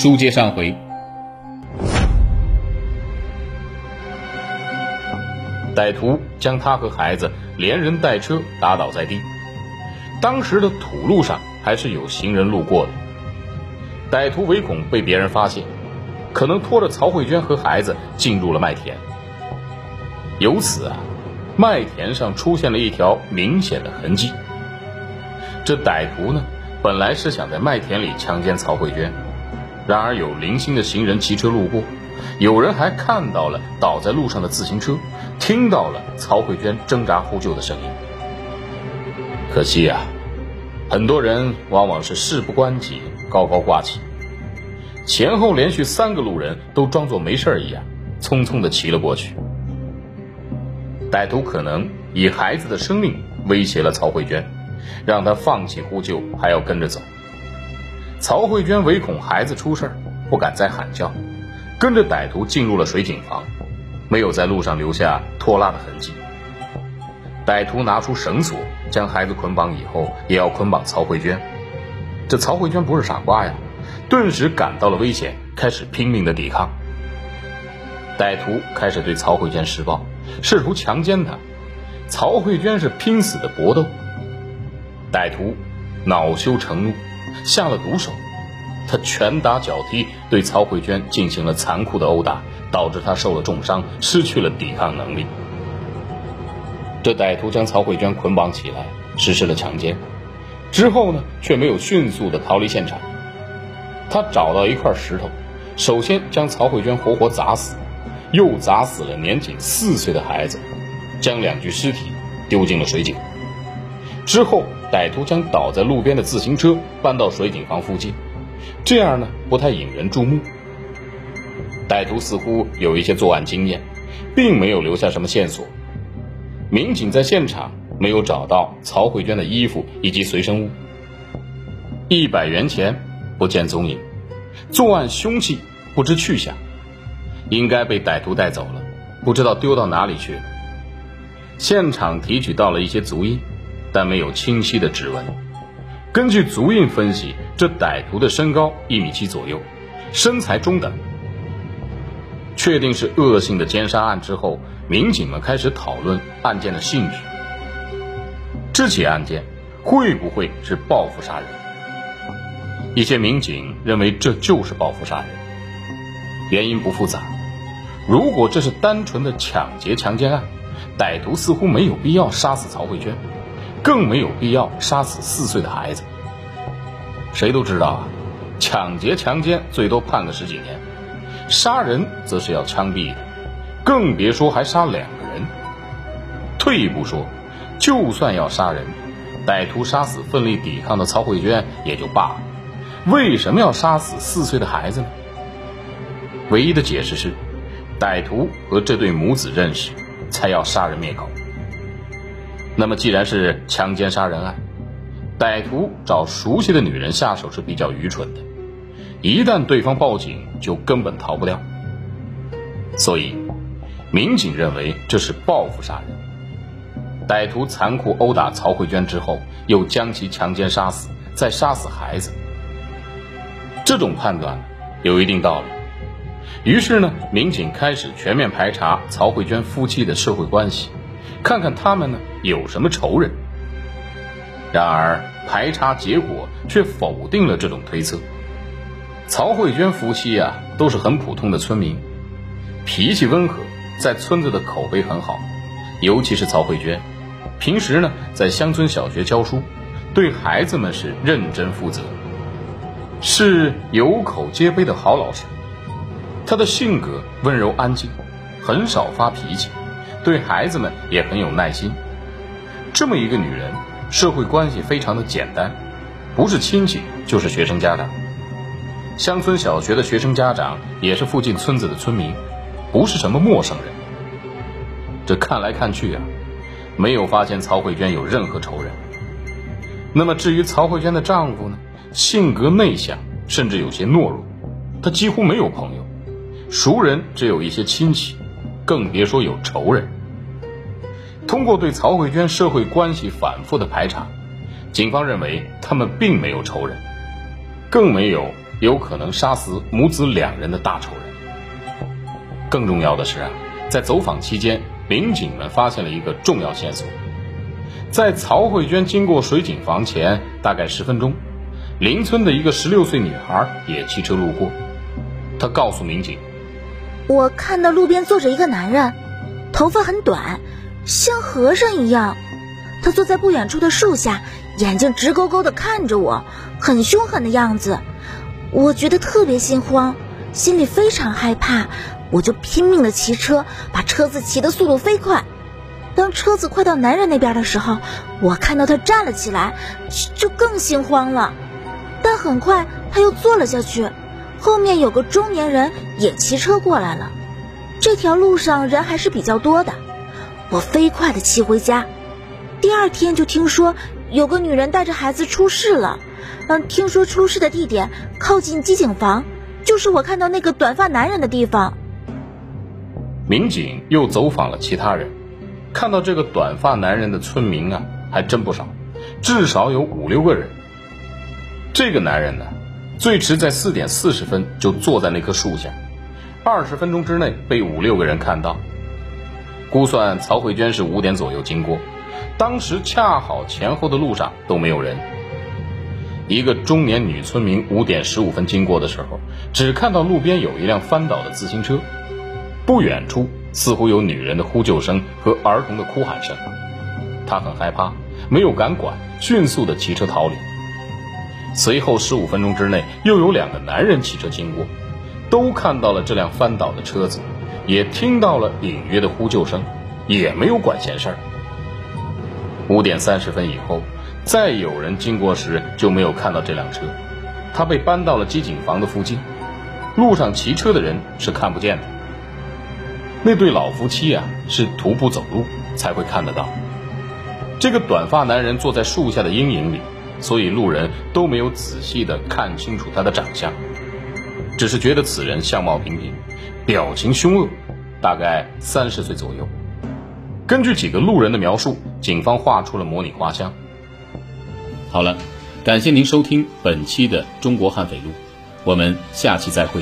书接上回，歹徒将他和孩子连人带车打倒在地。当时的土路上还是有行人路过的。歹徒唯恐被别人发现，可能拖着曹慧娟和孩子进入了麦田。由此啊，麦田上出现了一条明显的痕迹。这歹徒呢，本来是想在麦田里强奸曹慧娟，然而有零星的行人骑车路过，有人还看到了倒在路上的自行车，听到了曹慧娟挣扎呼救的声音。可惜啊，很多人往往是事不关己。高高挂起，前后连续三个路人都装作没事一样，匆匆的骑了过去。歹徒可能以孩子的生命威胁了曹慧娟，让她放弃呼救，还要跟着走。曹慧娟唯恐孩子出事不敢再喊叫，跟着歹徒进入了水井房，没有在路上留下拖拉的痕迹。歹徒拿出绳索将孩子捆绑以后，也要捆绑曹慧娟。这曹慧娟不是傻瓜呀，顿时感到了危险，开始拼命的抵抗。歹徒开始对曹慧娟施暴，试图强奸她。曹慧娟是拼死的搏斗。歹徒恼羞成怒，下了毒手，他拳打脚踢，对曹慧娟进行了残酷的殴打，导致她受了重伤，失去了抵抗能力。这歹徒将曹慧娟捆绑起来，实施了强奸。之后呢，却没有迅速的逃离现场。他找到一块石头，首先将曹慧娟活活砸死，又砸死了年仅四岁的孩子，将两具尸体丢进了水井。之后，歹徒将倒在路边的自行车搬到水井房附近，这样呢不太引人注目。歹徒似乎有一些作案经验，并没有留下什么线索。民警在现场。没有找到曹慧娟的衣服以及随身物，一百元钱不见踪影，作案凶器不知去向，应该被歹徒带走了，不知道丢到哪里去了。现场提取到了一些足印，但没有清晰的指纹。根据足印分析，这歹徒的身高一米七左右，身材中等。确定是恶性的奸杀案之后，民警们开始讨论案件的性质。这起案件会不会是报复杀人？一些民警认为这就是报复杀人，原因不复杂。如果这是单纯的抢劫强奸案，歹徒似乎没有必要杀死曹慧娟，更没有必要杀死四岁的孩子。谁都知道啊，抢劫强奸最多判个十几年，杀人则是要枪毙的，更别说还杀两个人。退一步说。就算要杀人，歹徒杀死奋力抵抗的曹慧娟也就罢了，为什么要杀死四岁的孩子呢？唯一的解释是，歹徒和这对母子认识，才要杀人灭口。那么既然是强奸杀人案，歹徒找熟悉的女人下手是比较愚蠢的，一旦对方报警，就根本逃不掉。所以，民警认为这是报复杀人。歹徒残酷殴打曹慧娟之后，又将其强奸杀死，再杀死孩子。这种判断有一定道理。于是呢，民警开始全面排查曹慧娟夫妻的社会关系，看看他们呢有什么仇人。然而，排查结果却否定了这种推测。曹慧娟夫妻啊，都是很普通的村民，脾气温和，在村子的口碑很好，尤其是曹慧娟。平时呢，在乡村小学教书，对孩子们是认真负责，是有口皆碑的好老师。他的性格温柔安静，很少发脾气，对孩子们也很有耐心。这么一个女人，社会关系非常的简单，不是亲戚就是学生家长。乡村小学的学生家长也是附近村子的村民，不是什么陌生人。这看来看去啊。没有发现曹慧娟有任何仇人。那么至于曹慧娟的丈夫呢？性格内向，甚至有些懦弱，他几乎没有朋友，熟人只有一些亲戚，更别说有仇人。通过对曹慧娟社会关系反复的排查，警方认为他们并没有仇人，更没有有可能杀死母子两人的大仇人。更重要的是啊，在走访期间，民警们发现了一个重要线索：在曹慧娟经过水井房前大概十分钟，邻村的一个十六岁女孩也骑车路过。她告诉民警：“我看到路边坐着一个男人，头发很短，像和尚一样。他坐在不远处的树下，眼睛直勾勾地看着我，很凶狠的样子。我觉得特别心慌，心里非常害怕。”我就拼命的骑车，把车子骑的速度飞快。当车子快到男人那边的时候，我看到他站了起来，就更心慌了。但很快他又坐了下去。后面有个中年人也骑车过来了。这条路上人还是比较多的。我飞快的骑回家。第二天就听说有个女人带着孩子出事了。嗯，听说出事的地点靠近机井房，就是我看到那个短发男人的地方。民警又走访了其他人，看到这个短发男人的村民啊，还真不少，至少有五六个人。这个男人呢，最迟在四点四十分就坐在那棵树下，二十分钟之内被五六个人看到。估算曹慧娟是五点左右经过，当时恰好前后的路上都没有人。一个中年女村民五点十五分经过的时候，只看到路边有一辆翻倒的自行车。不远处似乎有女人的呼救声和儿童的哭喊声，他很害怕，没有敢管，迅速的骑车逃离。随后十五分钟之内，又有两个男人骑车经过，都看到了这辆翻倒的车子，也听到了隐约的呼救声，也没有管闲事儿。五点三十分以后，再有人经过时就没有看到这辆车，他被搬到了机井房的附近，路上骑车的人是看不见的。那对老夫妻啊，是徒步走路才会看得到。这个短发男人坐在树下的阴影里，所以路人都没有仔细的看清楚他的长相，只是觉得此人相貌平平，表情凶恶，大概三十岁左右。根据几个路人的描述，警方画出了模拟画像。好了，感谢您收听本期的《中国悍匪录》，我们下期再会。